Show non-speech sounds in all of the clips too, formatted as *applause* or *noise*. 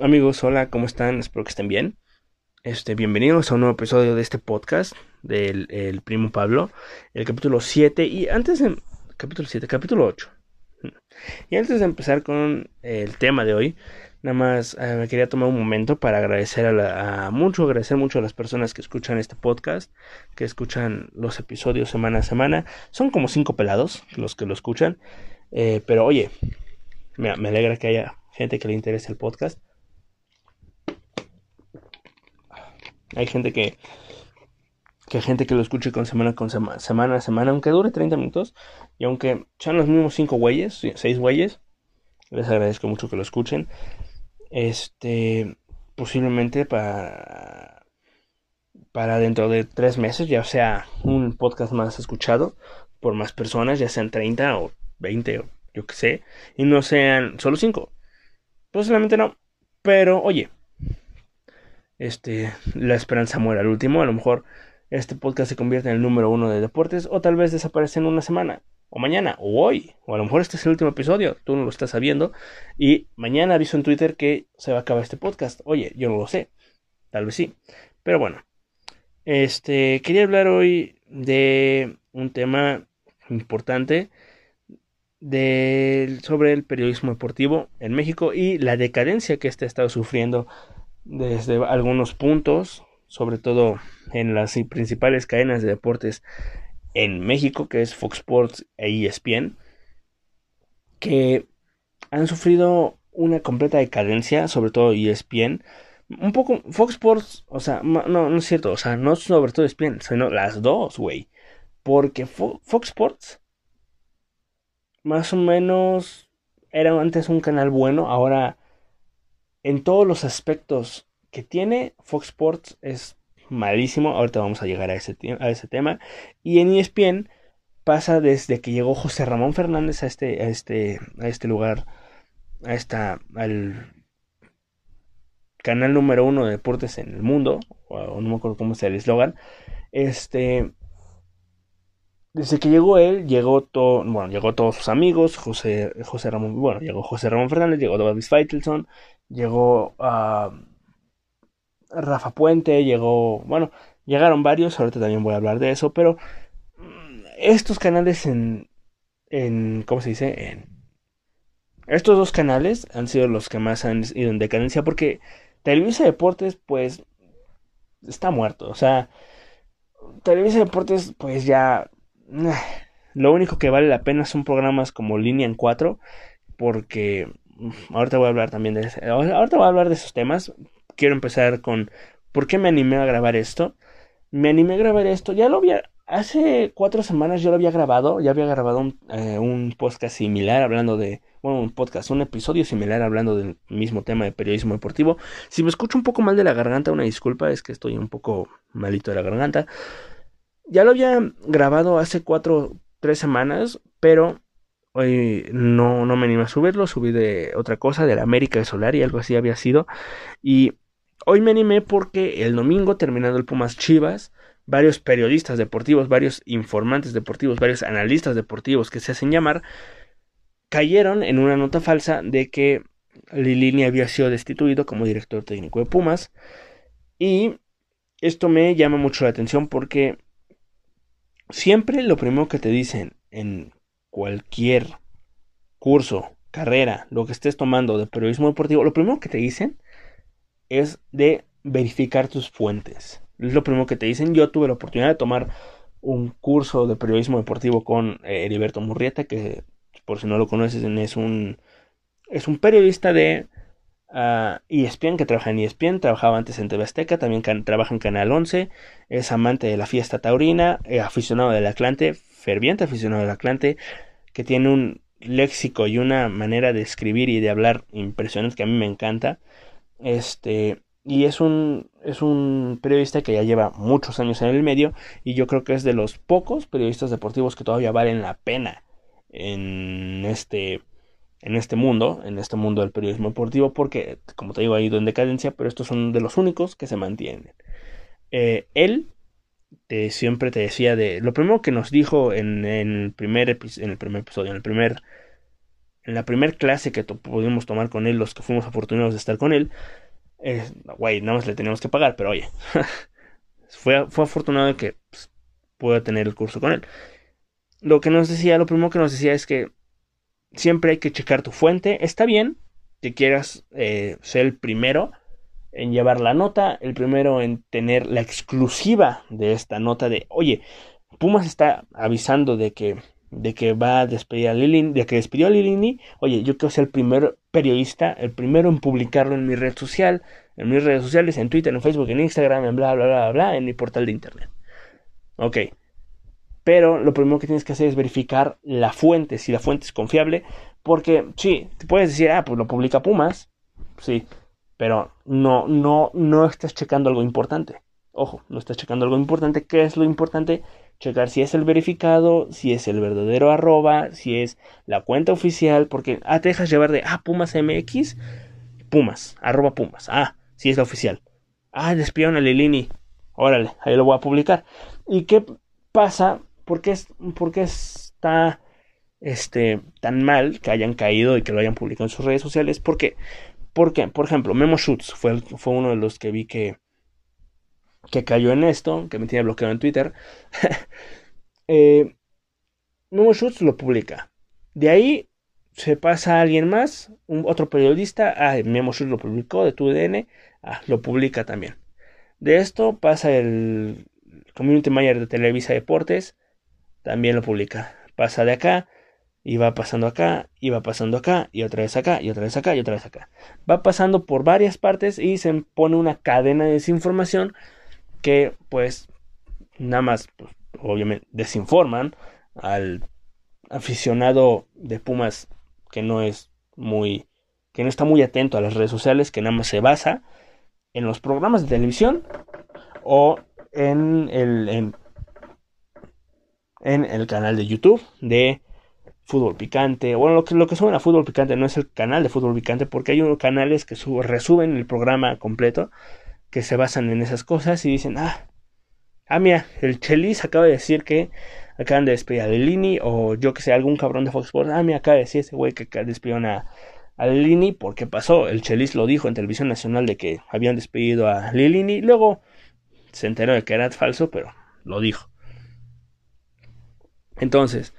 Amigos, hola, ¿cómo están? Espero que estén bien. Este, bienvenidos a un nuevo episodio de este podcast del el primo Pablo, el capítulo 7 y antes de capítulo 7, capítulo 8. Y antes de empezar con el tema de hoy, nada más eh, me quería tomar un momento para agradecer a, la, mucho, agradecer mucho a las personas que escuchan este podcast, que escuchan los episodios semana a semana. Son como cinco pelados los que lo escuchan, eh, pero oye, me, me alegra que haya gente que le interese el podcast. Hay gente que que gente que lo escuche con semana con semana a semana, aunque dure 30 minutos y aunque sean los mismos 5 güeyes, 6 güeyes, les agradezco mucho que lo escuchen. Este, posiblemente para para dentro de 3 meses ya sea un podcast más escuchado por más personas, ya sean 30 o 20 o yo que sé, y no sean solo 5. Posiblemente no, pero oye, este, la esperanza muere al último, a lo mejor este podcast se convierte en el número uno de deportes o tal vez desaparece en una semana o mañana o hoy o a lo mejor este es el último episodio, tú no lo estás sabiendo y mañana aviso en Twitter que se va a acabar este podcast. Oye, yo no lo sé, tal vez sí, pero bueno, este quería hablar hoy de un tema importante de, sobre el periodismo deportivo en México y la decadencia que este ha estado sufriendo desde algunos puntos, sobre todo en las principales cadenas de deportes en México, que es Fox Sports e ESPN, que han sufrido una completa decadencia, sobre todo ESPN. Un poco, Fox Sports, o sea, no, no es cierto, o sea, no sobre todo ESPN, sino las dos, güey. Porque Fox Sports, más o menos, era antes un canal bueno, ahora en todos los aspectos que tiene Fox Sports es malísimo. Ahorita vamos a llegar a ese, a ese tema. Y en ESPN pasa desde que llegó José Ramón Fernández a este, a este, a este lugar, a esta, al canal número uno de deportes en el mundo, o no me acuerdo cómo es el eslogan. Este, desde que llegó él, llegó todo, bueno, llegó todos sus amigos, José, José Ramón, bueno, llegó José Ramón Fernández, llegó David Feitelson, llegó a Rafa Puente, llegó, bueno, llegaron varios, ahorita también voy a hablar de eso, pero mm, estos canales en, en ¿cómo se dice? En, estos dos canales han sido los que más han ido en decadencia porque Televisa Deportes, pues, está muerto, o sea, Televisa Deportes, pues ya, lo único que vale la pena son programas como Línea en 4, porque ahorita voy a hablar también de ahorita voy a hablar de esos temas quiero empezar con por qué me animé a grabar esto. Me animé a grabar esto, ya lo había, hace cuatro semanas yo lo había grabado, ya había grabado un, eh, un podcast similar hablando de, bueno, un podcast, un episodio similar hablando del mismo tema de periodismo deportivo. Si me escucho un poco mal de la garganta, una disculpa, es que estoy un poco malito de la garganta. Ya lo había grabado hace cuatro, tres semanas, pero hoy no, no me animé a subirlo, subí de otra cosa, de la América de Solar y algo así había sido. Y Hoy me animé porque el domingo, terminando el Pumas Chivas, varios periodistas deportivos, varios informantes deportivos, varios analistas deportivos que se hacen llamar, cayeron en una nota falsa de que Lilini había sido destituido como director técnico de Pumas. Y esto me llama mucho la atención porque siempre lo primero que te dicen en cualquier curso, carrera, lo que estés tomando de periodismo deportivo, lo primero que te dicen es de verificar tus fuentes. Es lo primero que te dicen. Yo tuve la oportunidad de tomar un curso de periodismo deportivo con eh, Heriberto Murrieta, que por si no lo conoces es un, es un periodista de uh, ESPN, que trabaja en ESPN, trabajaba antes en TV Azteca, también trabaja en Canal 11, es amante de la fiesta taurina, eh, aficionado del Atlante, ferviente aficionado del Atlante, que tiene un léxico y una manera de escribir y de hablar impresionante que a mí me encanta. Este, y es un, es un periodista que ya lleva muchos años en el medio y yo creo que es de los pocos periodistas deportivos que todavía valen la pena en este, en este mundo, en este mundo del periodismo deportivo, porque, como te digo, ha ido en decadencia, pero estos son de los únicos que se mantienen. Eh, él siempre te decía de, lo primero que nos dijo en, el primer en el primer episodio, en el primer en la primera clase que pudimos tomar con él, los que fuimos afortunados de estar con él, güey, nada más le teníamos que pagar, pero oye, *laughs* fue, fue afortunado que pues, pueda tener el curso con él. Lo que nos decía, lo primero que nos decía es que siempre hay que checar tu fuente. Está bien que quieras eh, ser el primero en llevar la nota, el primero en tener la exclusiva de esta nota de, oye, Pumas está avisando de que de que va a despedir a Lilini, de que despidió a Lilini, oye, yo quiero ser el primer periodista, el primero en publicarlo en mi red social, en mis redes sociales, en Twitter, en Facebook, en Instagram, en bla, bla, bla, bla, en mi portal de internet. Ok. Pero lo primero que tienes que hacer es verificar la fuente, si la fuente es confiable, porque sí, te puedes decir, ah, pues lo publica Pumas, sí, pero no, no, no estás checando algo importante. Ojo, no estás checando algo importante. ¿Qué es lo importante? checar si es el verificado, si es el verdadero arroba, si es la cuenta oficial, porque, ah, te dejas llevar de, ah, Pumas MX, Pumas, arroba Pumas, ah, si es la oficial. Ah, despidieron a Lilini, órale, ahí lo voy a publicar. ¿Y qué pasa? ¿Por qué, por qué está este, tan mal que hayan caído y que lo hayan publicado en sus redes sociales? Porque, porque por ejemplo, Memo Shoots fue, fue uno de los que vi que, que cayó en esto, que me tiene bloqueado en Twitter, *laughs* eh, Memo Schutz lo publica. De ahí se pasa a alguien más, un, otro periodista, ah, Memo Schutz lo publicó de tu DN, ah, lo publica también. De esto pasa el Community Manager de Televisa Deportes, también lo publica. Pasa de acá, y va pasando acá, y va pasando acá, y otra vez acá, y otra vez acá, y otra vez acá. Va pasando por varias partes y se pone una cadena de desinformación que pues nada más, pues, obviamente, desinforman al aficionado de Pumas que no es muy, que no está muy atento a las redes sociales, que nada más se basa en los programas de televisión o en el, el canal de YouTube de Fútbol Picante. Bueno, lo que, lo que suben a Fútbol Picante no es el canal de Fútbol Picante porque hay unos canales que resuben el programa completo que se basan en esas cosas y dicen, ah, ah, mira, el Chelis acaba de decir que acaban de despedir a Lilini, o yo que sé, algún cabrón de Fox Sports, ah, mira, acaba de decir ese güey que despidieron a, a Lilini, porque pasó, el Chelis lo dijo en televisión nacional de que habían despedido a Lilini, luego se enteró de que era falso, pero lo dijo. Entonces,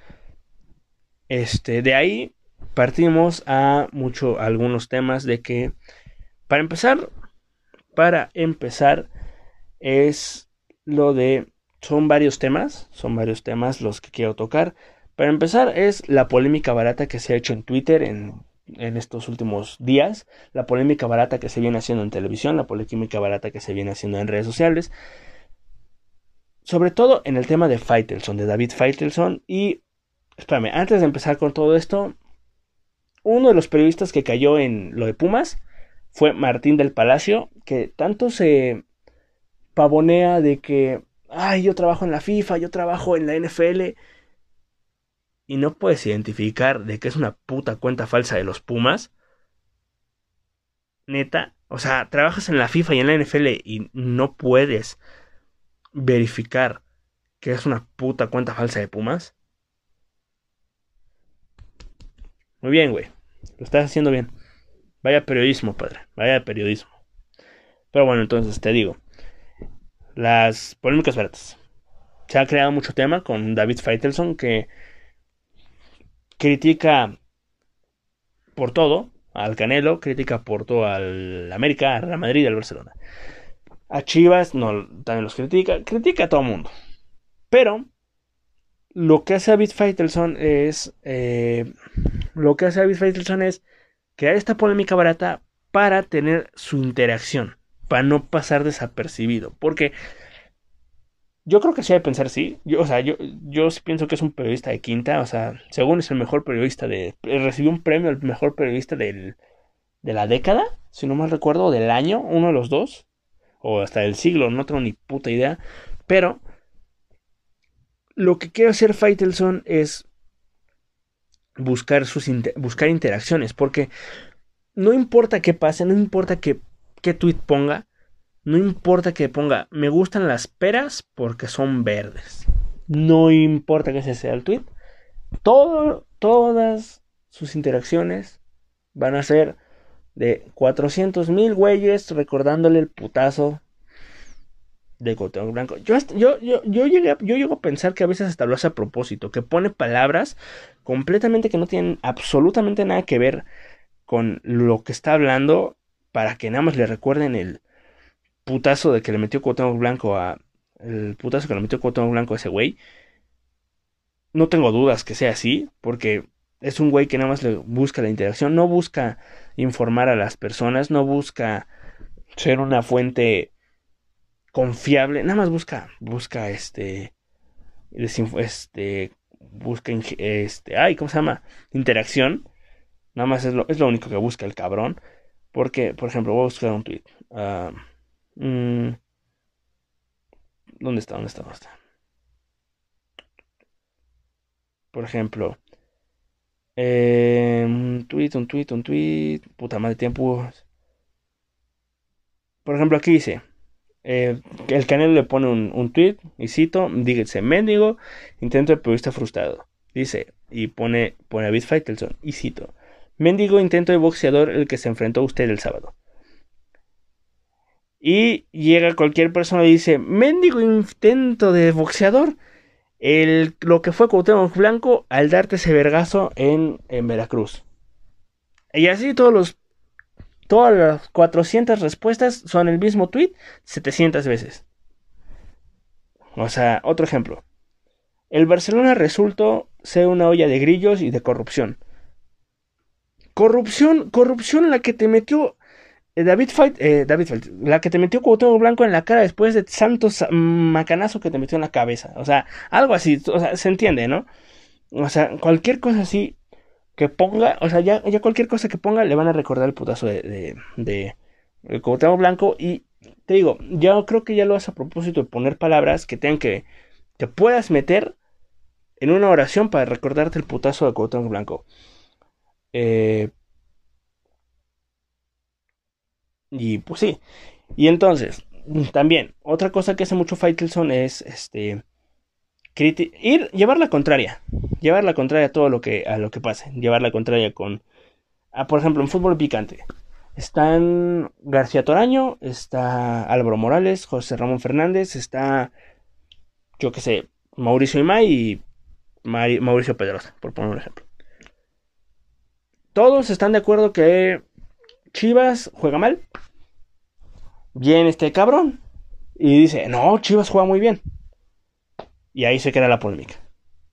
este, de ahí partimos a mucho, algunos temas de que, para empezar, para empezar es lo de... Son varios temas, son varios temas los que quiero tocar. Para empezar es la polémica barata que se ha hecho en Twitter en, en estos últimos días, la polémica barata que se viene haciendo en televisión, la polémica barata que se viene haciendo en redes sociales. Sobre todo en el tema de Faitelson, de David Faitelson. Y, espérame, antes de empezar con todo esto, uno de los periodistas que cayó en lo de Pumas fue Martín del Palacio, que tanto se pavonea de que, ay, yo trabajo en la FIFA, yo trabajo en la NFL, y no puedes identificar de que es una puta cuenta falsa de los Pumas. Neta, o sea, trabajas en la FIFA y en la NFL y no puedes verificar que es una puta cuenta falsa de Pumas. Muy bien, güey. Lo estás haciendo bien. Vaya periodismo, padre. Vaya periodismo. Pero bueno, entonces te digo. Las polémicas verdes. Se ha creado mucho tema con David Feitelson que critica por todo al Canelo, critica por todo al América, a Real Madrid, al Barcelona. A Chivas no, también los critica, critica a todo mundo. Pero lo que hace David Feitelson es eh, lo que hace David Feitelson es crear esta polémica barata para tener su interacción, para no pasar desapercibido. Porque yo creo que sí hay que pensar, sí. Yo, o sea, yo, yo pienso que es un periodista de quinta. O sea, según es el mejor periodista de. Recibió un premio el mejor periodista del, de la década, si no mal recuerdo, del año, uno de los dos. O hasta del siglo, no tengo ni puta idea. Pero. Lo que quiere hacer Faitelson es buscar, sus buscar interacciones, porque no importa qué pase, no importa qué, qué tweet ponga, no importa que ponga me gustan las peras porque son verdes. No importa que ese sea el tweet. Todas sus interacciones van a ser de 400 mil güeyes recordándole el putazo de Cuauhtémoc Blanco. Yo, yo, yo, yo, llegué, yo llego a pensar que a veces hasta lo hace a propósito, que pone palabras completamente que no tienen absolutamente nada que ver con lo que está hablando para que nada más le recuerden el putazo de que le metió Cuauhtémoc Blanco a el putazo que le metió Cuauhtémoc Blanco a ese güey. No tengo dudas que sea así, porque es un güey que nada más le busca la interacción, no busca informar a las personas, no busca ser una fuente confiable, nada más busca, busca este, este, busca, este, ay, ¿cómo se llama? Interacción, nada más es lo, es lo único que busca el cabrón, porque, por ejemplo, voy a buscar un tweet, ah, mm, ¿dónde está? ¿Dónde está? ¿Dónde está? Por ejemplo, eh, un tweet, un tweet, un tweet, puta madre, tiempo. Por ejemplo, aquí dice, eh, el canal le pone un, un tweet y cito, dígase, mendigo, intento de periodista frustrado. Dice, y pone, pone a Bit Faitelson, y cito, mendigo intento de boxeador el que se enfrentó a usted el sábado. Y llega cualquier persona y dice, mendigo intento de boxeador, el, lo que fue Cuauhtémoc Blanco al darte ese vergazo en, en Veracruz. Y así todos los Todas las 400 respuestas son el mismo tweet 700 veces. O sea, otro ejemplo. El Barcelona resultó ser una olla de grillos y de corrupción. Corrupción, corrupción la que te metió David Fight, eh, David Fight, la que te metió Cuauhtémoc Blanco en la cara después de santos macanazo que te metió en la cabeza. O sea, algo así, o sea, se entiende, ¿no? O sea, cualquier cosa así que ponga, o sea, ya, ya cualquier cosa que ponga le van a recordar el putazo de, de, de, Blanco. Y te digo, yo creo que ya lo hace a propósito de poner palabras que tengan que, te puedas meter en una oración para recordarte el putazo de Cuauhtémoc Blanco. Eh, y pues sí. Y entonces, también, otra cosa que hace mucho Faitelson es este ir, llevar la contraria, llevar la contraria a todo lo que, a lo que pase, llevar la contraria con, por ejemplo, en fútbol picante. Están García Toraño, está Álvaro Morales, José Ramón Fernández, está, yo que sé, Mauricio Imay y Mauricio Pedrosa, por poner un ejemplo. Todos están de acuerdo que Chivas juega mal. Viene este cabrón y dice, no, Chivas juega muy bien. Y ahí se queda la polémica.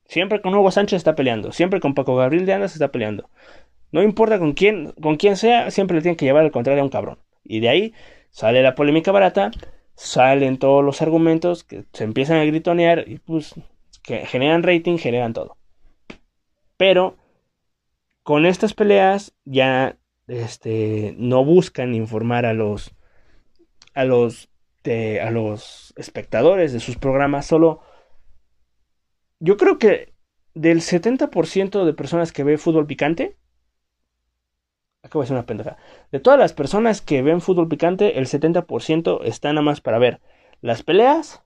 Siempre con Hugo Sánchez está peleando. Siempre con Paco Gabriel de Andas está peleando. No importa con quién, con quién sea, siempre le tienen que llevar al contrario a un cabrón. Y de ahí sale la polémica barata, salen todos los argumentos que se empiezan a gritonear y pues que generan rating, generan todo. Pero con estas peleas ya este, no buscan informar a los a los a los espectadores de sus programas, solo yo creo que del 70% de personas que ve fútbol picante, acabo de decir una pendeja, de todas las personas que ven fútbol picante, el 70% está nada más para ver las peleas,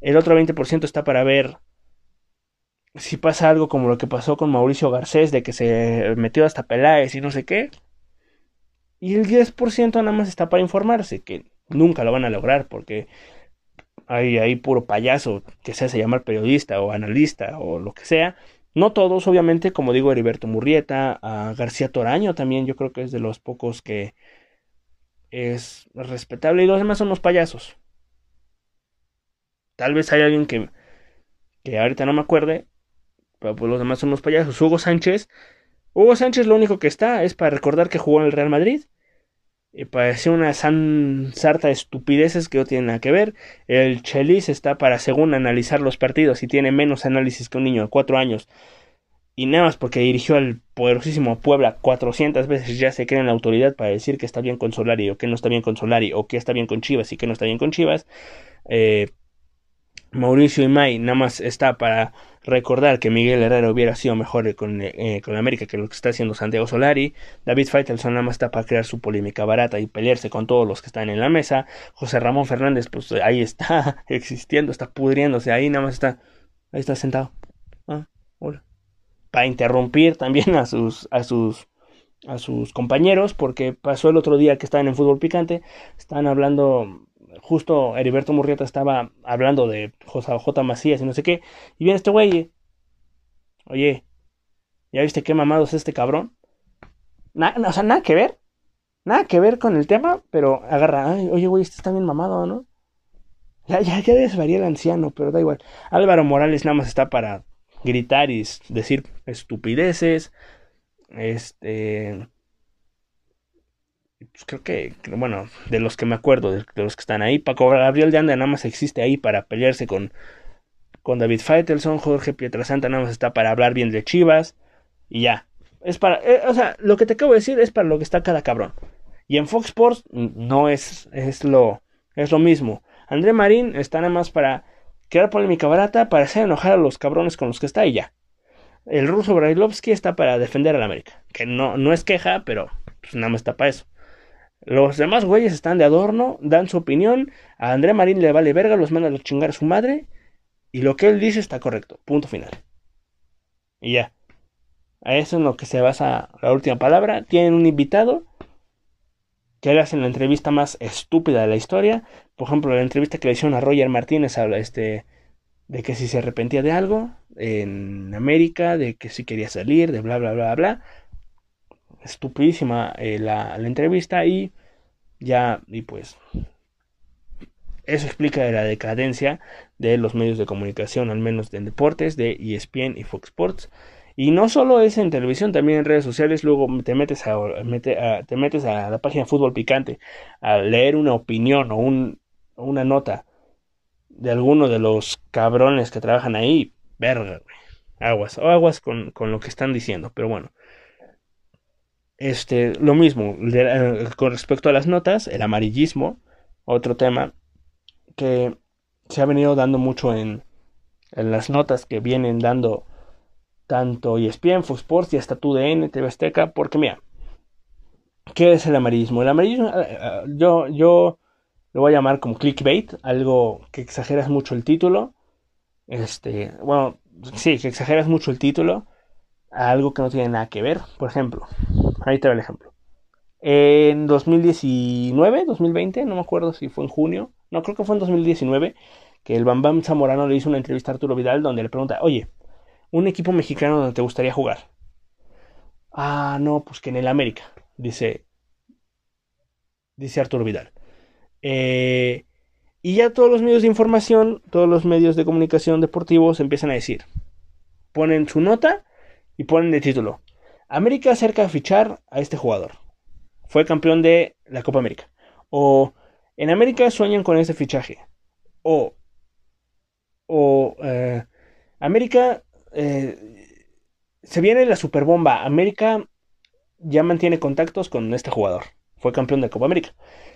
el otro 20% está para ver si pasa algo como lo que pasó con Mauricio Garcés, de que se metió hasta Peláez y no sé qué. Y el 10% nada más está para informarse, que nunca lo van a lograr porque hay ahí puro payaso que se hace llamar periodista o analista o lo que sea. No todos, obviamente, como digo, Heriberto Murrieta, a García Toraño también, yo creo que es de los pocos que es respetable y los demás son los payasos. Tal vez hay alguien que, que ahorita no me acuerde, pues los demás son los payasos. Hugo Sánchez, Hugo Sánchez lo único que está es para recordar que jugó en el Real Madrid y parece una sarta de estupideces que no tienen nada que ver. El Chelis está para, según analizar los partidos, y tiene menos análisis que un niño de 4 años. Y nada más porque dirigió al poderosísimo Puebla 400 veces ya se cree en la autoridad para decir que está bien con Solari o que no está bien con Solari o que está bien con Chivas y que no está bien con Chivas. Eh, Mauricio Imay nada más está para recordar que Miguel Herrera hubiera sido mejor con, eh, con América que lo que está haciendo Santiago Solari. David Faitelson nada más está para crear su polémica barata y pelearse con todos los que están en la mesa. José Ramón Fernández, pues ahí está *laughs* existiendo, está pudriéndose, ahí nada más está, ahí está sentado. Ah, hola. para interrumpir también a sus, a sus, a sus compañeros, porque pasó el otro día que estaban en fútbol picante, estaban hablando, justo Heriberto Murrieta estaba hablando de J. Macías y no sé qué, y viene este güey, oye, ¿ya viste qué mamado es este cabrón? o sea, nada que ver, nada que ver con el tema, pero agarra, oye, güey, este está bien mamado, ¿no? Ya, ya, ya desvaría el anciano, pero da igual. Álvaro Morales nada más está para gritar y decir estupideces. Este. Pues creo que, bueno, de los que me acuerdo, de, los que están ahí, Paco Gabriel de Anda nada más existe ahí para pelearse con, con David Faitelson, Jorge Pietrasanta nada más está para hablar bien de Chivas y ya. Es para, eh, o sea, lo que te acabo de decir es para lo que está cada cabrón. Y en Fox Sports no es, es lo, es lo mismo. André Marín está nada más para crear polémica barata para hacer enojar a los cabrones con los que está y ya. El ruso Brailovsky está para defender al América, que no, no es queja, pero pues nada más está para eso. Los demás güeyes están de adorno, dan su opinión, a André Marín le vale verga, los manda a chingar a su madre, y lo que él dice está correcto, punto final. Y ya. A eso es lo que se basa la última palabra. Tienen un invitado que le hacen la entrevista más estúpida de la historia. Por ejemplo, la entrevista que le hicieron a Roger Martínez habla este, de que si se arrepentía de algo en América, de que si quería salir, de bla, bla, bla, bla. Estupidísima eh, la, la, entrevista y ya, y pues, eso explica la decadencia de los medios de comunicación, al menos de deportes, de ESPN y Fox Sports. Y no solo es en televisión, también en redes sociales. Luego te metes a, te metes a la página Fútbol Picante a leer una opinión o un, una nota de alguno de los cabrones que trabajan ahí. Verga, Aguas, o aguas con, con, lo que están diciendo. Pero bueno. Este, lo mismo, eh, con respecto a las notas, el amarillismo, otro tema que se ha venido dando mucho en, en las notas que vienen dando tanto ESPN, Fox y hasta TUDN, TV Azteca, porque mira, ¿qué es el amarillismo? El amarillismo, eh, eh, yo, yo lo voy a llamar como clickbait, algo que exageras mucho el título, este, bueno, sí, que exageras mucho el título algo que no tiene nada que ver. Por ejemplo, ahí te va el ejemplo. En 2019, 2020, no me acuerdo si fue en junio, no creo que fue en 2019, que el Bambam Zamorano le hizo una entrevista a Arturo Vidal donde le pregunta, oye, un equipo mexicano donde te gustaría jugar. Ah, no, pues que en el América, dice, dice Arturo Vidal. Eh, y ya todos los medios de información, todos los medios de comunicación deportivos empiezan a decir, ponen su nota y ponen de título, América acerca de fichar a este jugador. Fue campeón de la Copa América. O en América sueñan con ese fichaje. O, o eh, América eh, se viene la superbomba. América ya mantiene contactos con este jugador. Fue campeón de Copa América.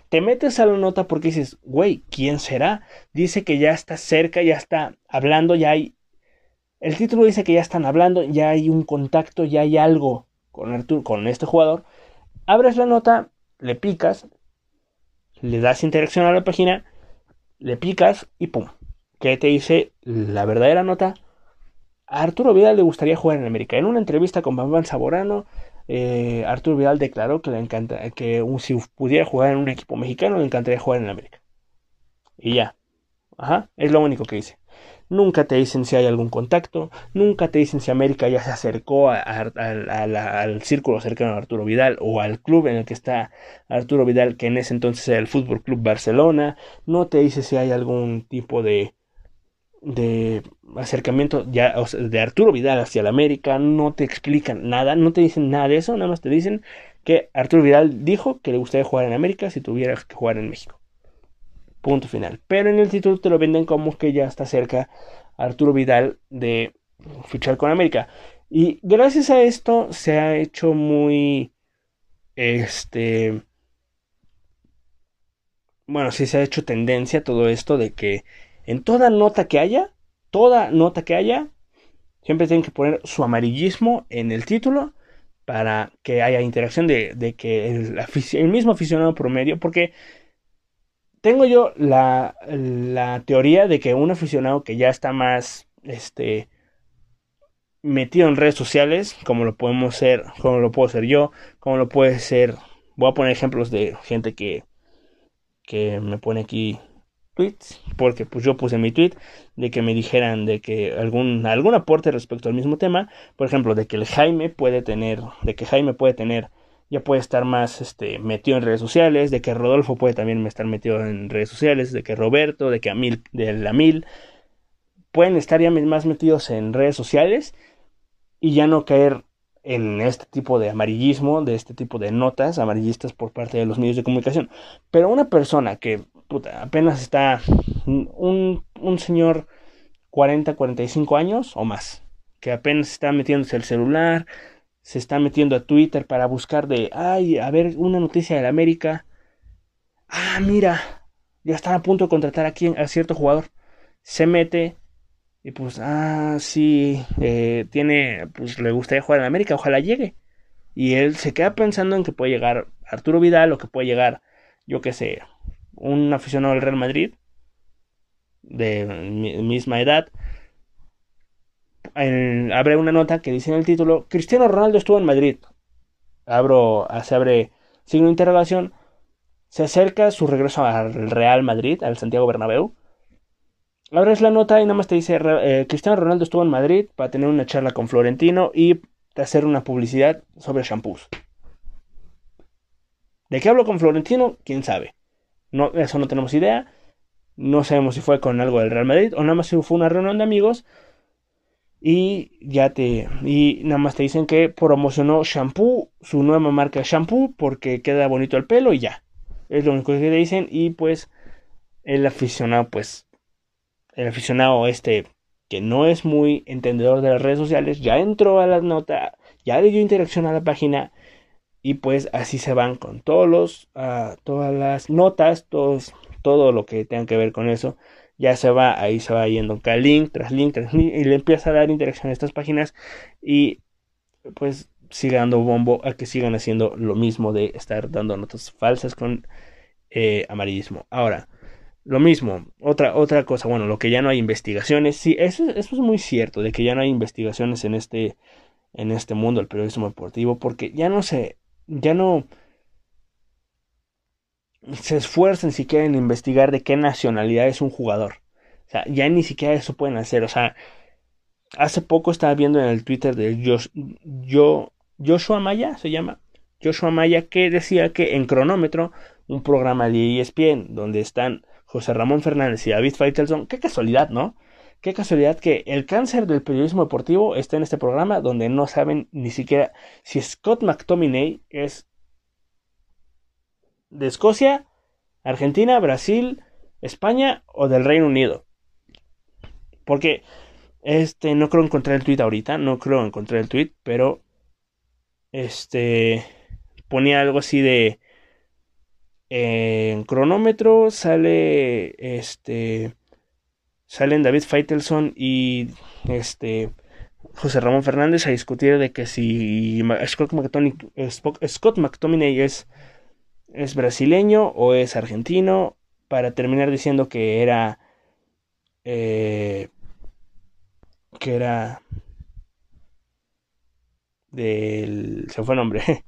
Te metes a la nota porque dices, güey, ¿quién será? Dice que ya está cerca, ya está hablando, ya hay... El título dice que ya están hablando, ya hay un contacto, ya hay algo con, con este jugador. Abres la nota, le picas, le das interacción a la página, le picas y pum. ¿Qué te dice la verdadera nota? A Arturo Vidal le gustaría jugar en América. En una entrevista con Bambán Saborano, eh, Arturo Vidal declaró que le encanta, que si pudiera jugar en un equipo mexicano, le encantaría jugar en América. Y ya. Ajá, es lo único que dice. Nunca te dicen si hay algún contacto, nunca te dicen si América ya se acercó al círculo cercano a Arturo Vidal o al club en el que está Arturo Vidal, que en ese entonces era el Fútbol Club Barcelona. No te dice si hay algún tipo de, de acercamiento ya, de Arturo Vidal hacia la América, no te explican nada, no te dicen nada de eso, nada más te dicen que Arturo Vidal dijo que le gustaría jugar en América si tuviera que jugar en México. Punto final. Pero en el título te lo venden como que ya está cerca Arturo Vidal de fichar con América. Y gracias a esto se ha hecho muy este bueno, sí se ha hecho tendencia todo esto de que en toda nota que haya, toda nota que haya, siempre tienen que poner su amarillismo en el título para que haya interacción de, que el, mismo aficionado promedio, porque tengo yo la, la, teoría de que un aficionado que ya está más, este, metido en redes sociales, como lo podemos ser, como lo puedo ser yo, como lo puede ser, voy a poner ejemplos de gente que, que me pone aquí tweets, porque pues yo puse mi tweet de que me dijeran de que algún, algún aporte respecto al mismo tema, por ejemplo, de que el Jaime puede tener, de que Jaime puede tener, ya puede estar más este, metido en redes sociales, de que Rodolfo puede también estar metido en redes sociales, de que Roberto, de que Amil, de la Mil, pueden estar ya más metidos en redes sociales y ya no caer en este tipo de amarillismo, de este tipo de notas amarillistas por parte de los medios de comunicación. Pero una persona que apenas está un, un señor 40, 45 años o más, que apenas está metiéndose el celular, se está metiendo a Twitter para buscar de, ay, a ver una noticia de la América. Ah, mira, ya están a punto de contratar aquí a cierto jugador. Se mete, y pues, ah, sí, eh, tiene, pues le gustaría jugar en América, ojalá llegue. Y él se queda pensando en que puede llegar Arturo Vidal o que puede llegar, yo qué sé, un aficionado del Real Madrid de misma edad. Abre una nota que dice en el título, Cristiano Ronaldo estuvo en Madrid. Abro, se abre signo de interrogación. Se acerca su regreso al Real Madrid, al Santiago Bernabéu Ahora es la nota y nada más te dice, eh, Cristiano Ronaldo estuvo en Madrid para tener una charla con Florentino y hacer una publicidad sobre shampoos. ¿De qué hablo con Florentino? ¿Quién sabe? No, eso no tenemos idea. No sabemos si fue con algo del Real Madrid o nada más si fue una reunión de amigos. Y ya te. Y nada más te dicen que promocionó shampoo, su nueva marca shampoo, porque queda bonito el pelo y ya. Es lo único que te dicen. Y pues el aficionado, pues el aficionado este que no es muy entendedor de las redes sociales ya entró a la nota, ya le dio interacción a la página y pues así se van con todos los, uh, todas las notas, todos, todo lo que tenga que ver con eso. Ya se va, ahí se va yendo cada link tras link tras link y le empieza a dar interacción a estas páginas y pues sigue dando bombo a que sigan haciendo lo mismo de estar dando notas falsas con eh, amarillismo. Ahora, lo mismo, otra, otra cosa, bueno, lo que ya no hay investigaciones, sí, eso, eso es muy cierto, de que ya no hay investigaciones en este, en este mundo del periodismo deportivo, porque ya no se, ya no se esfuerzan siquiera en investigar de qué nacionalidad es un jugador. O sea, ya ni siquiera eso pueden hacer. O sea, hace poco estaba viendo en el Twitter de yo, Joshua Maya, se llama. Joshua Maya, que decía que en cronómetro, un programa de ESPN, donde están José Ramón Fernández y David Faitelson. Qué casualidad, ¿no? Qué casualidad que el cáncer del periodismo deportivo está en este programa donde no saben ni siquiera si Scott McTominay es de Escocia, Argentina, Brasil, España o del Reino Unido. Porque este no creo encontrar el tweet ahorita, no creo encontrar el tweet, pero este ponía algo así de en cronómetro sale este salen David Feitelson y este José Ramón Fernández a discutir de que si Scott McTominay, es, es brasileño o es argentino para terminar diciendo que era eh, que era del se fue el nombre *laughs*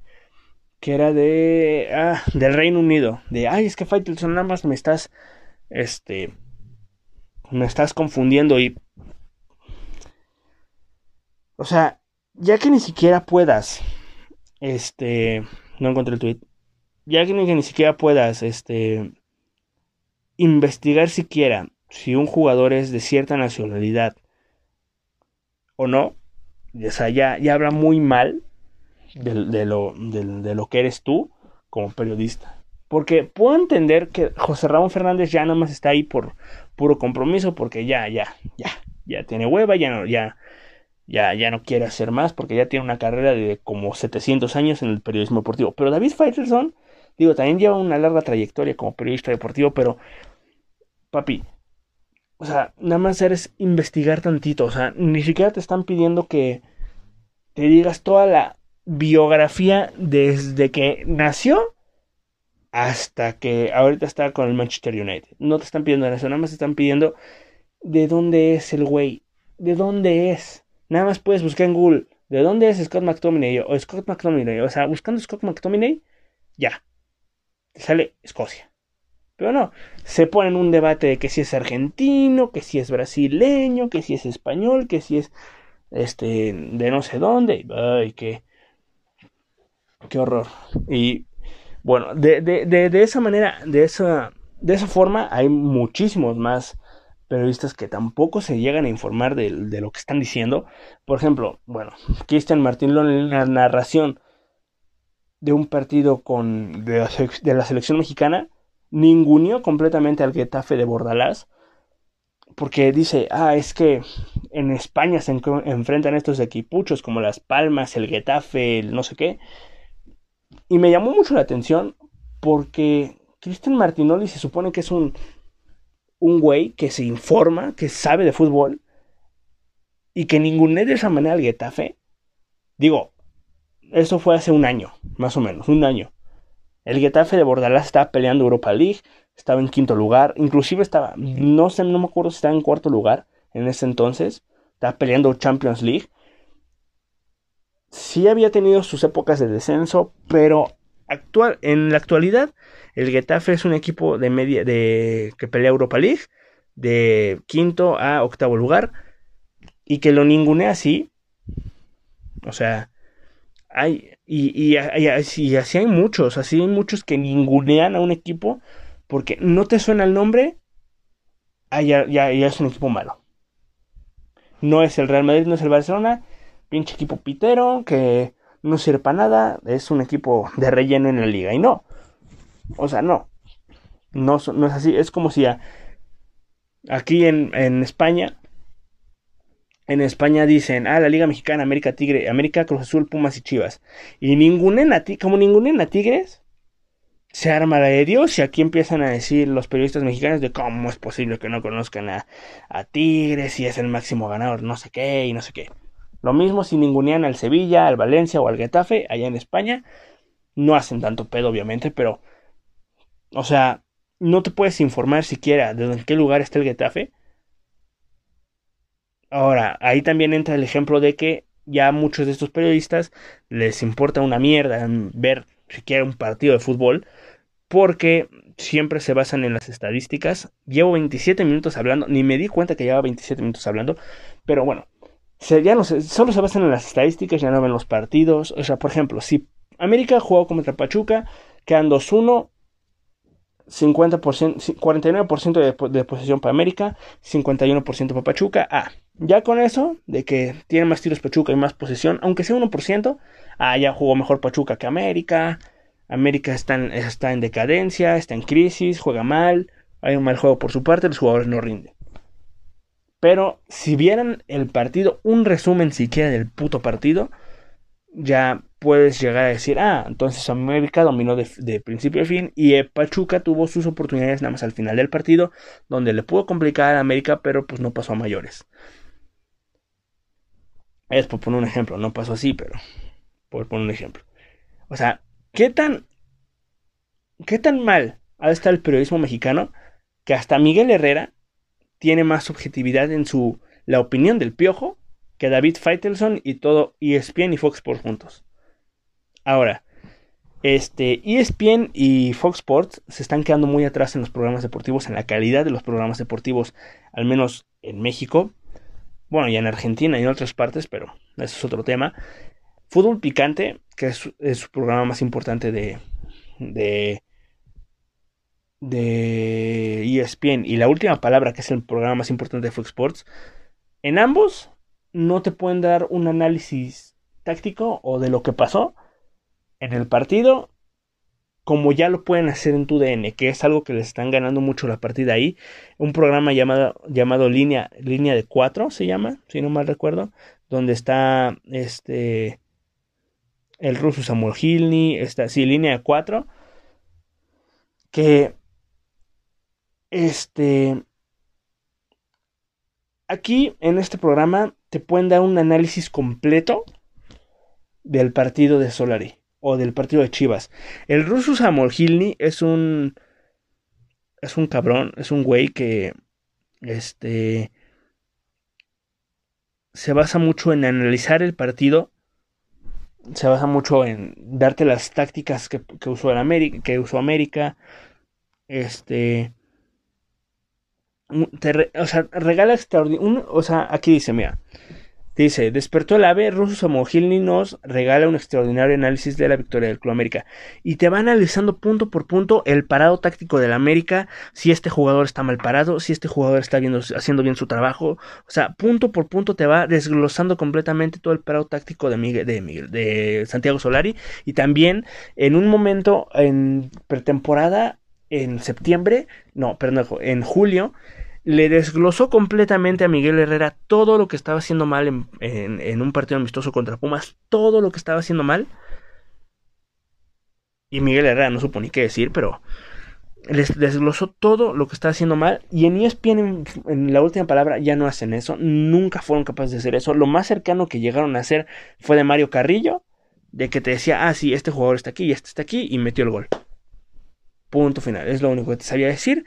que era de ah, del Reino Unido, de ay, es que Faitelson nada más me estás este me estás confundiendo y o sea, ya que ni siquiera puedas este no encontré el tweet, ya que ni, siquiera puedas este investigar siquiera si un jugador es de cierta nacionalidad o no, o sea, ya, ya habla muy mal de, lo, de, lo que eres tú como periodista. Porque puedo entender que José Ramón Fernández ya nada más está ahí por puro compromiso, porque ya, ya, ya, ya tiene hueva, ya no, ya, ya, ya no quiere hacer más, porque ya tiene una carrera de como 700 años en el periodismo deportivo. Pero David Faitelson, digo, también lleva una larga trayectoria como periodista deportivo, pero, papi, o sea, nada más eres investigar tantito, o sea, ni siquiera te están pidiendo que te digas toda la biografía desde que nació hasta que ahorita está con el Manchester United. No te están pidiendo eso, nada más te están pidiendo de dónde es el güey, de dónde es. Nada más puedes buscar en Google de dónde es Scott McTominay o Scott McTominay. O sea, buscando Scott McTominay, ya. Sale Escocia. Pero no, se pone en un debate de que si es argentino, que si es brasileño, que si es español, que si es este de no sé dónde. Ay, qué, qué horror. Y bueno, de, de, de, esa manera, de esa, de esa forma, hay muchísimos más periodistas que tampoco se llegan a informar de, lo que están diciendo. Por ejemplo, bueno, Cristian Martín Lón en la narración de un partido con, de, la, selección mexicana ninguneó completamente al Getafe de Bordalás. Porque dice, ah, es que en España se enfrentan estos equipuchos como las Palmas, el Getafe, el no sé qué. Y me llamó mucho la atención porque Cristian Martinoli se supone que es un, un güey que se informa, que sabe de fútbol y que ninguné de esa manera al Getafe. Digo, eso fue hace un año, más o menos, un año. El Getafe de Bordalás estaba peleando Europa League, estaba en quinto lugar, inclusive estaba, no sé, no me acuerdo si estaba en cuarto lugar en ese entonces, estaba peleando Champions League sí había tenido sus épocas de descenso, pero actual, en la actualidad el Getafe es un equipo de media de que pelea Europa League de quinto a octavo lugar y que lo ningunea así. O sea, hay y, y, así hay muchos, así hay muchos que ningunean a un equipo porque no te suena el nombre, ah, ya, ya es un equipo malo. No es el Real Madrid, no es el Barcelona, pinche equipo pitero que no sirve para nada, es un equipo de relleno en la liga. Y no, o sea, no, no, no es así, es como si aquí en, en, España, en España dicen, ah, la Liga Mexicana, América Tigre, América Cruz Azul, Pumas y Chivas. Y ningún a como ningún a Tigres, se arma la de Dios y aquí empiezan a decir los periodistas mexicanos de cómo es posible que no conozcan a, a Tigres y es el máximo ganador, no sé qué y no sé qué. Lo mismo si ningunean al Sevilla, al Valencia o al Getafe, allá en España. No hacen tanto pedo, obviamente, pero. O sea, no te puedes informar siquiera de en qué lugar está el Getafe. Ahora, ahí también entra el ejemplo de que ya a muchos de estos periodistas les importa una mierda ver siquiera un partido de fútbol porque siempre se basan en las estadísticas. Llevo 27 minutos hablando, ni me di cuenta que llevaba 27 minutos hablando, pero bueno, ya no solo se basan en las estadísticas, ya no ven los partidos. O sea, por ejemplo, si América jugó contra Pachuca, quedan 2-1, 50%, 49% de, de, posesión para América, 51% para Pachuca. Ah, ya con eso, de que tiene más tiros Pachuca y más posesión, aunque sea 1%, ah, ya jugó mejor Pachuca que América. América está en, decadencia, está en crisis, juega mal, hay un mal juego por su parte, los jugadores no rinden. Pero si vieran el partido, un resumen siquiera del puto partido, ya puedes llegar a decir, ah, entonces América dominó de, principio a fin y Pachuca tuvo sus oportunidades nada más al final del partido, donde le pudo complicar a América, pero pues no pasó a mayores. Es por poner un ejemplo, no pasó así, pero por poner un ejemplo. O sea, ¿qué tan, qué tan mal ha estado el periodismo mexicano que hasta Miguel Herrera tiene más objetividad en su la opinión del piojo que David Feitelson y todo ESPN y Fox Sports juntos. Ahora, este ESPN y Fox Sports se están quedando muy atrás en los programas deportivos, en la calidad de los programas deportivos, al menos en México, bueno, y en Argentina y en otras partes, pero eso es otro tema. Fútbol Picante, que es, su programa más importante de, de de ESPN y la última palabra, que es el programa más importante de Fox Sports, en ambos no te pueden dar un análisis táctico o de lo que pasó en el partido como ya lo pueden hacer en tu DN, que es algo que les están ganando mucho la partida ahí. Un programa llamado, llamado Línea, Línea de 4 se llama, si no mal recuerdo, donde está este el ruso Samuel Hilny, está, sí, Línea de 4, que este. Aquí en este programa te pueden dar un análisis completo del partido de Solari o del partido de Chivas. El ruso Hilny es un es un cabrón, es un güey que este se basa mucho en analizar el partido, se basa mucho en darte las tácticas que, usó, América, que usó América, este, o sea, regala extraordinario, o sea, aquí dice, mira, Dice, despertó el ave, Russo Samogilny nos regala un extraordinario análisis de la victoria del Club América. Y te va analizando punto por punto el parado táctico del América, si este jugador está mal parado, si este jugador está viendo, haciendo bien su trabajo. O sea, punto por punto te va desglosando completamente todo el parado táctico de Miguel, de, Miguel, de Santiago Solari. Y también en un momento en pretemporada, en septiembre, no, perdón, en julio, le desglosó completamente a Miguel Herrera todo lo que estaba haciendo mal en, un partido amistoso contra Pumas, todo lo que estaba haciendo mal. Y Miguel Herrera no supo ni qué decir, pero les desglosó todo lo que estaba haciendo mal. Y en ESPN, en, en, la última palabra, ya no hacen eso. Nunca fueron capaces de hacer eso. Lo más cercano que llegaron a hacer fue de Mario Carrillo, de que te decía, ah, sí, este jugador está aquí y este está aquí, y metió el gol. Punto final. Es lo único que te sabía decir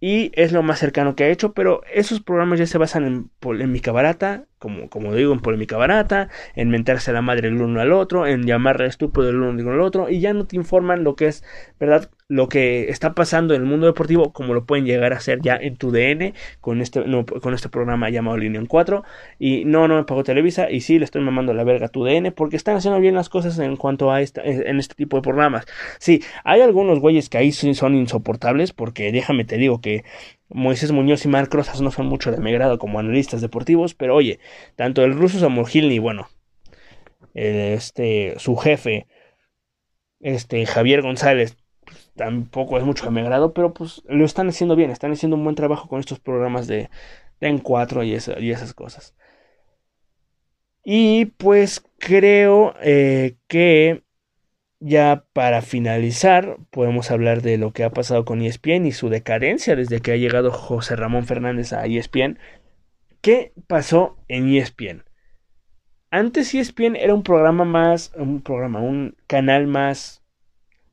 y es lo más cercano que ha hecho, pero esos programas ya se basan en polémica barata, como, como digo, en polémica barata, en mentarse a la madre el uno al otro, en llamarle estúpido el uno al otro, y ya no te informan lo que es, ¿verdad? Lo que está pasando en el mundo deportivo, como lo pueden llegar a hacer ya en tu DN, con este, con este programa llamado Línea 4, y no, no me pagó Televisa, y sí, le estoy mamando la verga a tu DN, porque están haciendo bien las cosas en cuanto a esta, en este tipo de programas. Sí, hay algunos güeyes que ahí son insoportables, porque déjame te digo que Moisés Muñoz y Marc Rosas no son mucho de mi grado como analistas deportivos, pero oye, tanto el ruso Samorgilny, bueno, este, su jefe, este, Javier González, pues, tampoco es mucho de mi grado, pero pues lo están haciendo bien, están haciendo un buen trabajo con estos programas de, de en 4 y, y esas cosas. Y pues creo eh, que ya para finalizar, podemos hablar de lo que ha pasado con ESPN y su decadencia desde que ha llegado José Ramón Fernández a ESPN. ¿Qué pasó en ESPN? Antes ESPN era un programa más, un programa, un canal más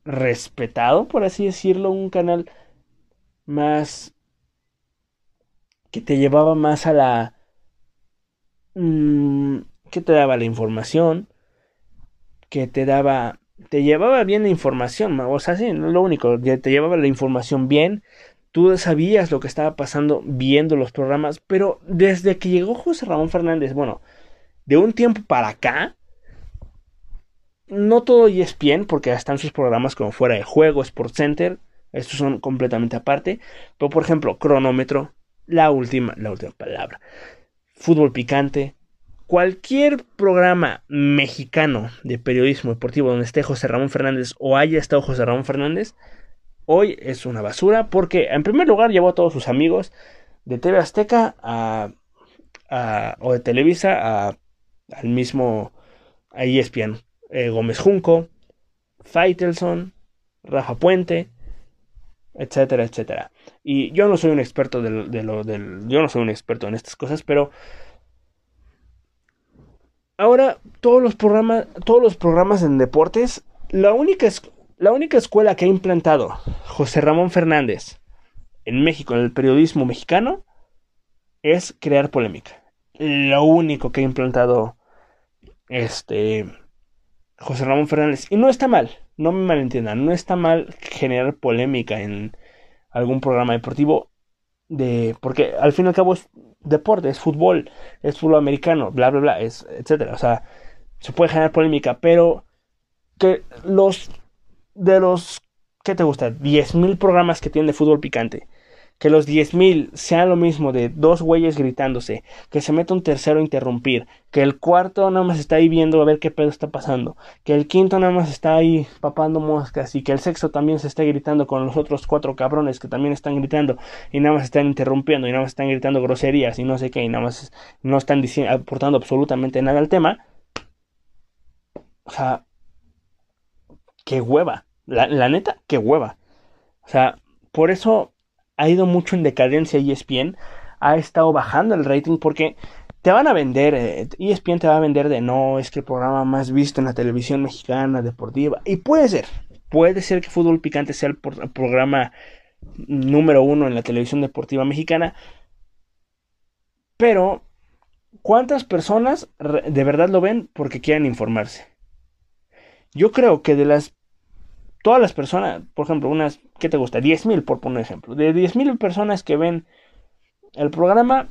respetado, por así decirlo, un canal más que te llevaba más a la... Mm, que te daba la información, que te daba te llevaba bien la información, o sea, sí, no lo único, te llevaba la información bien, tú sabías lo que estaba pasando viendo los programas, pero desde que llegó José Ramón Fernández, bueno, de un tiempo para acá, no todo ESPN, porque están sus programas como fuera de juego, Sport Center, estos son completamente aparte, pero por ejemplo, cronómetro, la última, la última palabra, fútbol picante, cualquier programa mexicano de periodismo deportivo donde esté José Ramón Fernández o haya estado José Ramón Fernández, hoy es una basura porque en primer lugar llevó a todos sus amigos de TV Azteca a, o de Televisa a, al mismo a ESPN, eh, Gómez Junco, Faitelson, Rafa Puente, etcétera, etcétera. Y yo no soy un experto de lo, del, yo no soy un experto en estas cosas, pero ahora todos los programas, todos los programas en deportes, la única, la única escuela que ha implantado José Ramón Fernández en México, en el periodismo mexicano, es crear polémica. Lo único que ha implantado este José Ramón Fernández. Y no está mal, no me malentiendan, no está mal generar polémica en algún programa deportivo de porque al fin y al cabo es deporte, es fútbol, es fútbol americano, bla bla bla, es etcétera, o sea, se puede generar polémica, pero que los de los ¿qué te gusta? 10.000 programas que tiene de fútbol picante que los 10.000 sean lo mismo de dos güeyes gritándose, que se meta un tercero a interrumpir, que el cuarto nada más está ahí viendo a ver qué pedo está pasando, que el quinto nada más está ahí papando moscas y que el sexto también se está gritando con los otros cuatro cabrones que también están gritando y nada más están interrumpiendo y nada más están gritando groserías y no sé qué y nada más no están diciendo, aportando absolutamente nada al tema. O sea, qué hueva. La, la neta, qué hueva. O sea, por eso ha ido mucho en decadencia ESPN, ha estado bajando el rating porque te van a vender, eh, ESPN te va a vender de no, es que el programa más visto en la televisión mexicana deportiva. Y puede ser, puede ser que Fútbol Picante sea el, programa número uno en la televisión deportiva mexicana, pero ¿cuántas personas de verdad lo ven porque quieren informarse? Yo creo que de las todas las personas, por ejemplo, unas, ¿qué te gusta? 10.000 por poner un ejemplo. De 10.000 personas que ven el programa,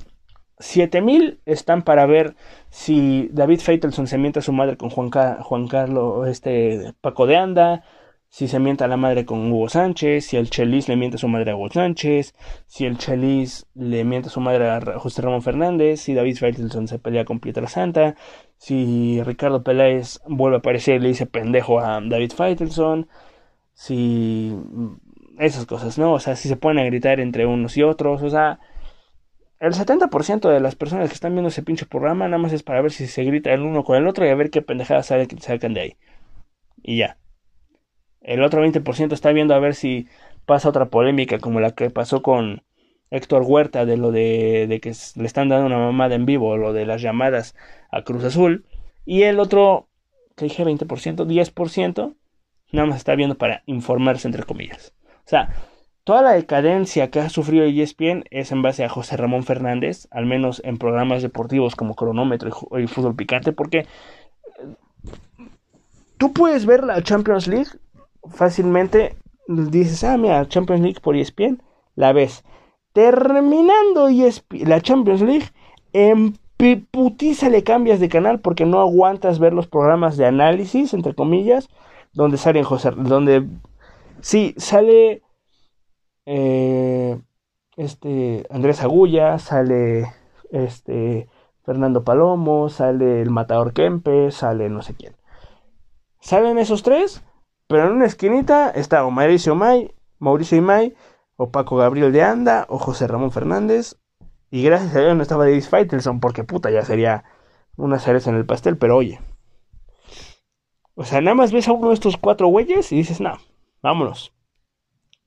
7000 están para ver si David Faitelson se mienta a su madre con Juan, Juan Carlos este, Paco de Anda, si se mienta a la madre con Hugo Sánchez, si el Chelis le miente a su madre a Hugo Sánchez, si el Chelis le miente a su madre a José Ramón Fernández, si David Faitelson se pelea con Pietra Santa, si Ricardo Peláez vuelve a aparecer y le dice pendejo a David Faitelson, si esas cosas, ¿no? O sea, si se ponen a gritar entre unos y otros, o sea, el 70% de las personas que están viendo ese pinche programa nada más es para ver si se grita el uno con el otro y a ver qué pendejadas sacan de ahí. Y ya. El otro 20% está viendo a ver si pasa otra polémica como la que pasó con Héctor Huerta de lo de, de que le están dando una mamada en vivo, lo de las llamadas a Cruz Azul. Y el otro, que dije 20%, 10%, nada más está viendo para informarse entre comillas. O sea, Toda la decadencia que ha sufrido ESPN es en base a José Ramón Fernández, al menos en programas deportivos como Cronómetro y Fútbol Picante, porque eh, tú puedes ver la Champions League fácilmente, dices, ah, mira, Champions League por ESPN, la ves. Terminando ESPN, la Champions League, en putiza le cambias de canal porque no aguantas ver los programas de análisis, entre comillas, donde salen José, donde sí, sale eh, este Andrés Agulla, sale este Fernando Palomo, sale el Matador Kempes, sale no sé quién. Salen esos tres, pero en una esquinita está o Mauricio May, Mauricio Imay, o Paco Gabriel de Anda, o José Ramón Fernández. Y gracias a Dios no estaba Davis Faitelson, porque puta, ya sería una cereza en el pastel, pero oye. O sea, nada más ves a uno de estos cuatro güeyes y dices, no, vámonos.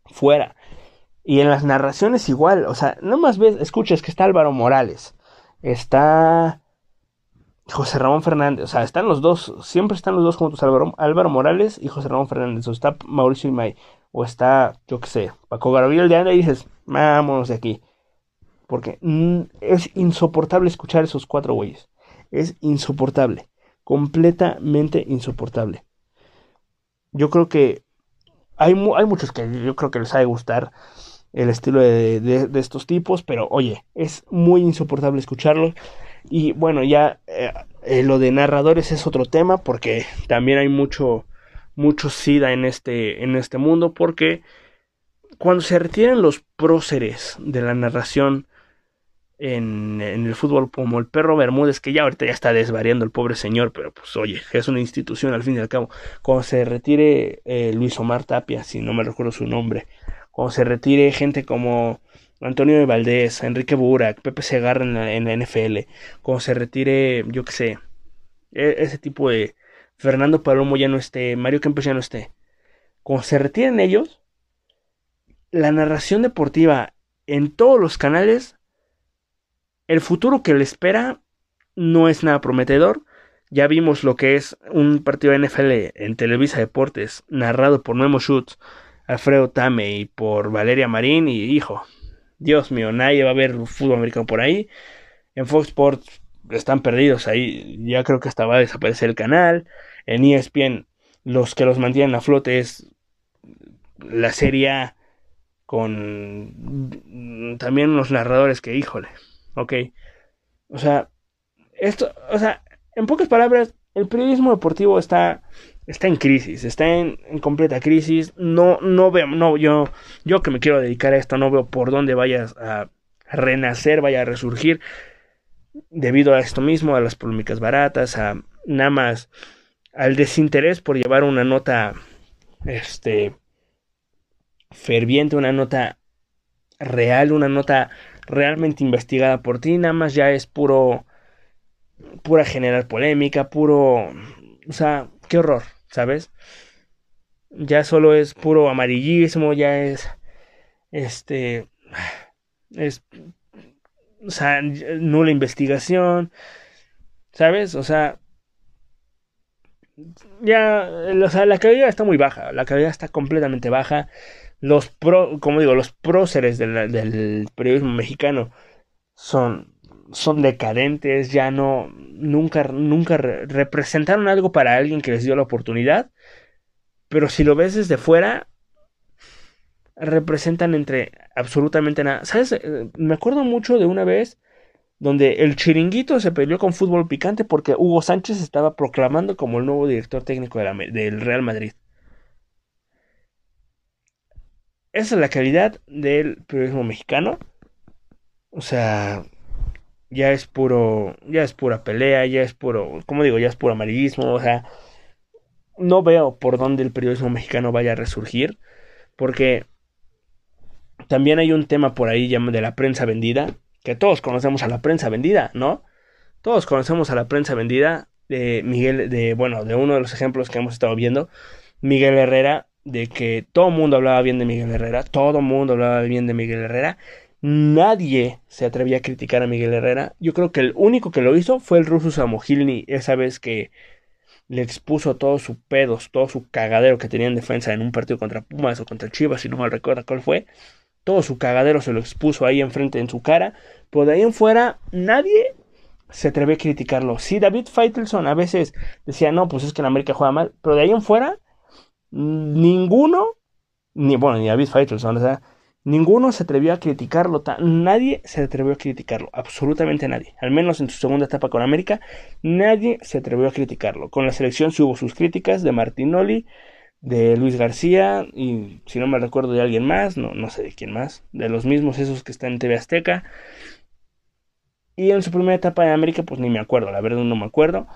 Fuera. Y en las narraciones igual, o sea, no más ves, escuchas que está Álvaro Morales, está José Ramón Fernández, o sea, están los dos, siempre están los dos juntos, Álvaro, Álvaro Morales y José Ramón Fernández, o está Mauricio Imay, o está, yo qué sé, Paco Gabriel de Anda y dices, vámonos de aquí. Porque es insoportable escuchar esos cuatro güeyes. Es insoportable. Completamente insoportable. Yo creo que hay, hay muchos que yo creo que les ha de gustar el estilo de, estos tipos, pero oye, es muy insoportable escucharlo. Y bueno, ya eh, eh, lo de narradores es otro tema porque también hay mucho, mucho SIDA en este, en este mundo porque cuando se retiran los próceres de la narración en, el fútbol como el perro Bermúdez, que ya ahorita ya está desvariando el pobre señor, pero pues oye, es una institución al fin y al cabo. Cuando se retire eh, Luis Omar Tapia, si no me recuerdo su nombre, cuando se retire gente como Antonio de Valdés, Enrique Burak, Pepe Segarra en la, en la NFL, cuando se retire, yo qué sé, e, ese tipo de Fernando Palomo ya no esté, Mario Kempes ya no esté, cuando se retiren ellos, la narración deportiva en todos los canales, el futuro que le espera no es nada prometedor. Ya vimos lo que es un partido de NFL en Televisa Deportes, narrado por Memo Schutz, Alfredo Tame y por Valeria Marín y hijo, Dios mío, nadie va a ver fútbol americano por ahí. En Fox Sports están perdidos ahí, ya creo que hasta va a desaparecer el canal. En ESPN los que los mantienen a flote es la serie con también unos narradores que, híjole, ok. O sea, esto, o sea, en pocas palabras, el periodismo deportivo está está en crisis, está en, completa crisis. No, no veo, no, yo, yo que me quiero dedicar a esto, no veo por dónde vayas a renacer, vaya a resurgir debido a esto mismo, a las polémicas baratas, a nada más al desinterés por llevar una nota, este, ferviente, una nota real, una nota realmente investigada por ti, nada más ya es puro, pura generar polémica, puro, o sea, qué horror, ¿sabes? Ya solo es puro amarillismo, ya es, este, es, o sea, nula investigación, ¿sabes? O sea, ya, o sea, la calidad está muy baja, la calidad está completamente baja. Los pro, como digo, los próceres del, periodismo mexicano son son decadentes, ya no, nunca, nunca representaron algo para alguien que les dio la oportunidad, pero si lo ves desde fuera, representan entre absolutamente nada. ¿Sabes? Eh, me acuerdo mucho de una vez donde el chiringuito se peleó con fútbol picante porque Hugo Sánchez estaba proclamando como el nuevo director técnico del Real Madrid. Esa es la calidad del periodismo mexicano. O sea, ya es puro, ya es pura pelea, ya es puro, como digo, ya es puro amarillismo, o sea, no veo por dónde el periodismo mexicano vaya a resurgir, porque también hay un tema por ahí de la prensa vendida, que todos conocemos a la prensa vendida, ¿no? Todos conocemos a la prensa vendida de Miguel, de, bueno, de uno de los ejemplos que hemos estado viendo, Miguel Herrera, de que todo el mundo hablaba bien de Miguel Herrera, todo el mundo hablaba bien de Miguel Herrera, Nadie se atrevía a criticar a Miguel Herrera. Yo creo que el único que lo hizo fue el ruso Samogilny, esa vez que le expuso todos sus pedos, todo su cagadero que tenía en defensa en un partido contra Pumas o contra Chivas, si no me recuerdo cuál fue. Todo su cagadero se lo expuso ahí enfrente en su cara. Pero de ahí en fuera, nadie se atrevió a criticarlo. Sí, David Feitelson a veces decía, no, pues es que en América juega mal. Pero de ahí en fuera, ninguno, ni bueno, ni David Feitelson, o sea, Ninguno se atrevió a criticarlo, nadie se atrevió a criticarlo, absolutamente nadie. Al menos en su segunda etapa con América, nadie se atrevió a criticarlo. Con la selección sí hubo sus críticas de Martinoli, de Luis García y si no me recuerdo de alguien más, no, no sé de quién más, de los mismos esos que están en TV Azteca. Y en su primera etapa en América, pues ni me acuerdo, la verdad no me acuerdo.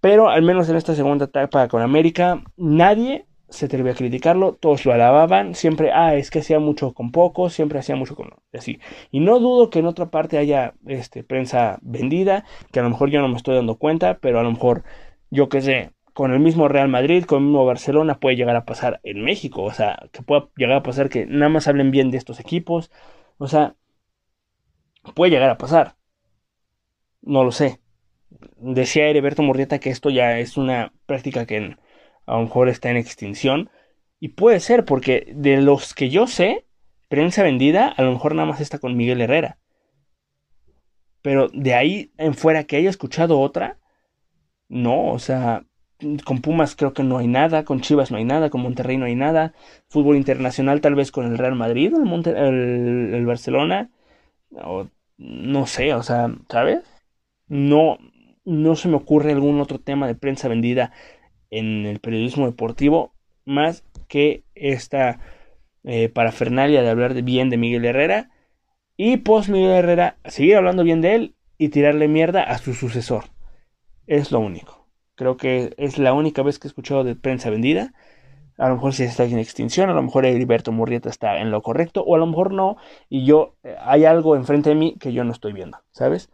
Pero al menos en esta segunda etapa con América, nadie se atrevió a criticarlo, todos lo alababan, siempre, ah, es que hacía mucho con poco, siempre hacía mucho con así. Y no dudo que en otra parte haya este, prensa vendida, que a lo mejor yo no me estoy dando cuenta, pero a lo mejor, yo qué sé, con el mismo Real Madrid, con el mismo Barcelona, puede llegar a pasar en México, o sea, que pueda llegar a pasar que nada más hablen bien de estos equipos, o sea, puede llegar a pasar. No lo sé. Decía Heriberto Morrieta que esto ya es una práctica que en a lo mejor está en extinción. Y puede ser, porque de los que yo sé, prensa vendida, a lo mejor nada más está con Miguel Herrera. Pero de ahí en fuera que haya escuchado otra, no, o sea, con Pumas creo que no hay nada, con Chivas no hay nada, con Monterrey no hay nada, fútbol internacional tal vez con el Real Madrid, el, el Barcelona, no sé, o sea, ¿sabes? No, no se me ocurre algún otro tema de prensa vendida en el periodismo deportivo más que esta eh, parafernalia de hablar bien de Miguel Herrera y post Miguel Herrera seguir hablando bien de él y tirarle mierda a su sucesor. Es lo único. Creo que es la única vez que he escuchado de prensa vendida. A lo mejor si está en extinción, a lo mejor Heriberto Murrieta está en lo correcto, o a lo mejor no, y yo eh, hay algo enfrente de mí que yo no estoy viendo, ¿sabes?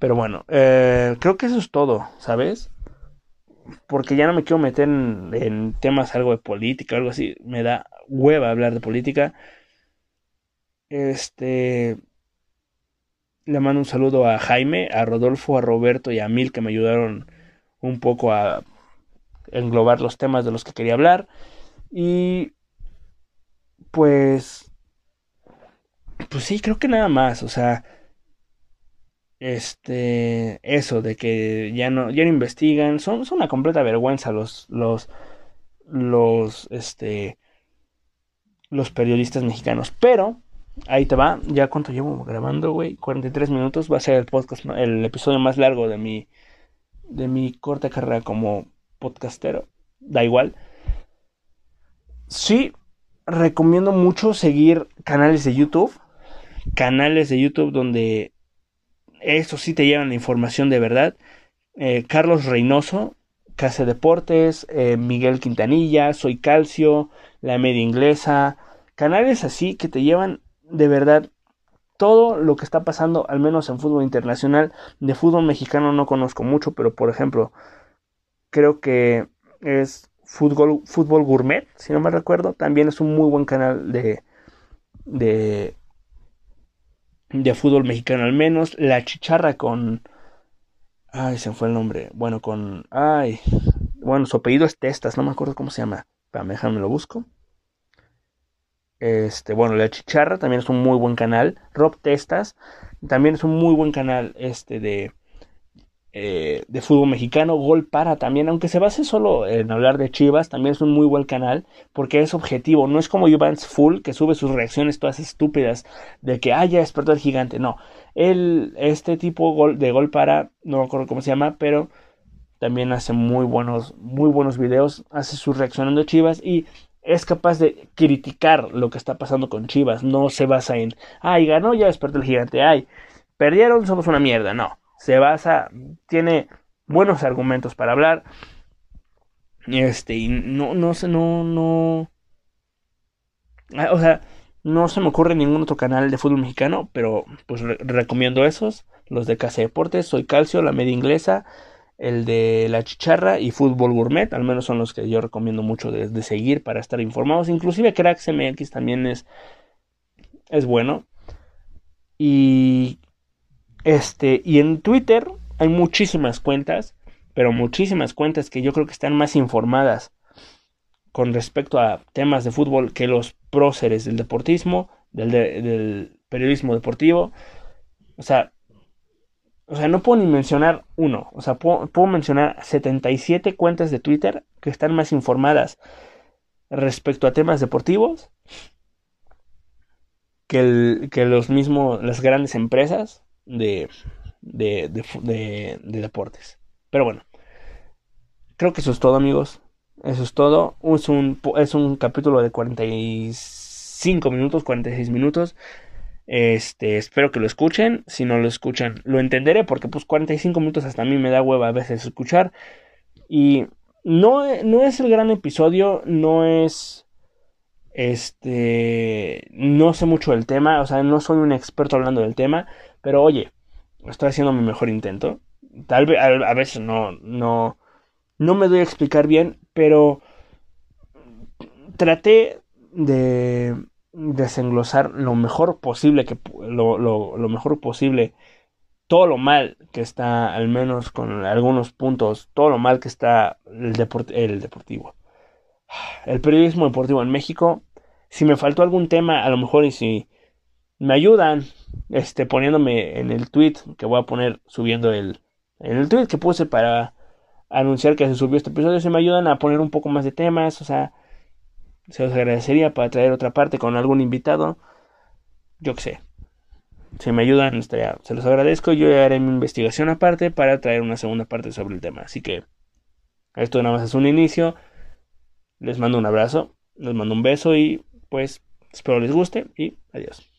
Pero bueno, eh, creo que eso es todo, ¿sabes? Porque ya no me quiero meter en, temas algo de política, algo así, me da hueva hablar de política. Este le mando un saludo a Jaime, a Rodolfo, a Roberto y a Mil que me ayudaron un poco a englobar los temas de los que quería hablar. Y pues pues sí, creo que nada más, o sea, este eso de que ya no ya no investigan son, son una completa vergüenza los los los este los periodistas mexicanos. Pero ahí te va ya cuánto llevo grabando güey 43 minutos va a ser el podcast el episodio más largo de mi de mi corta carrera como podcastero da igual. Sí recomiendo mucho seguir canales de YouTube canales de YouTube donde estos sí te llevan la información de verdad. Eh, Carlos Reynoso, Casa Deportes, eh, Miguel Quintanilla, Soy Calcio, La Media Inglesa, canales así que te llevan de verdad todo lo que está pasando, al menos en fútbol internacional. De fútbol mexicano no conozco mucho, pero por ejemplo, creo que es Fútbol, fútbol Gourmet, si no me recuerdo. También es un muy buen canal de, de, de fútbol mexicano al menos. La chicharra con... Ay, se fue el nombre. Bueno, con... Ay. Bueno, su apellido es Testas, no me acuerdo cómo se llama. déjame lo busco. Este, bueno, La Chicharra también es un muy buen canal. Rob Testas, También es un muy buen canal este de, eh, de fútbol mexicano. Gol para también, aunque se base solo en hablar de Chivas, también es un muy buen canal porque es objetivo. No es como Juvans Full que sube sus reacciones todas estúpidas de que, ah, ya despertó el gigante. No, él, este tipo de gol para, no me acuerdo cómo se llama, pero también hace muy buenos, muy buenos videos, hace su reaccionando Chivas y es capaz de criticar lo que está pasando con Chivas, no se basa en, ay, ganó, ya despertó el gigante, ay, perdieron, somos una mierda, no, se basa, tiene buenos argumentos para hablar, este, y no, no sé, no, no, ah, o sea, no se me ocurre ningún otro canal de fútbol mexicano, pero pues recomiendo esos, los de Casa Deportes, Soy Calcio, La Media Inglesa, el de La Chicharra y Fútbol Gourmet, al menos son los que yo recomiendo mucho de, seguir para estar informados. Inclusive Cracks MX también es, es bueno. Y este, y en Twitter hay muchísimas cuentas, pero muchísimas cuentas que yo creo que están más informadas con respecto a temas de fútbol que los próceres del deportismo, del, periodismo deportivo. O sea, o sea, no puedo ni mencionar uno. O sea, puedo, mencionar 77 cuentas de Twitter que están más informadas respecto a temas deportivos que, que los mismos, las grandes empresas de, de, de, deportes. Pero bueno, creo que eso es todo, amigos. Eso es todo. Es un, es un capítulo de 45 minutos, 46 minutos. Este, espero que lo escuchen. Si no lo escuchan, lo entenderé porque pues 45 minutos hasta a mí me da hueva a veces escuchar. Y no, no es el gran episodio, no es... Este... No sé mucho del tema, o sea, no soy un experto hablando del tema, pero oye, estoy haciendo mi mejor intento. Tal vez a, veces no, no, no me doy a explicar bien, pero traté de desenglosar lo mejor posible que lo, lo, mejor posible todo lo mal que está al menos con algunos puntos todo lo mal que está el, el deportivo el periodismo deportivo en México si me faltó algún tema a lo mejor y si me ayudan este poniéndome en el tweet que voy a poner subiendo el en el tweet que puse para anunciar que se subió este episodio si me ayudan a poner un poco más de temas o sea se os agradecería para traer otra parte con algún invitado. Yo que sé. Si me ayudan, se los agradezco. Yo haré mi investigación aparte para traer una segunda parte sobre el tema. Así que esto nada más es un inicio. Les mando un abrazo, les mando un beso y pues espero les guste y adiós.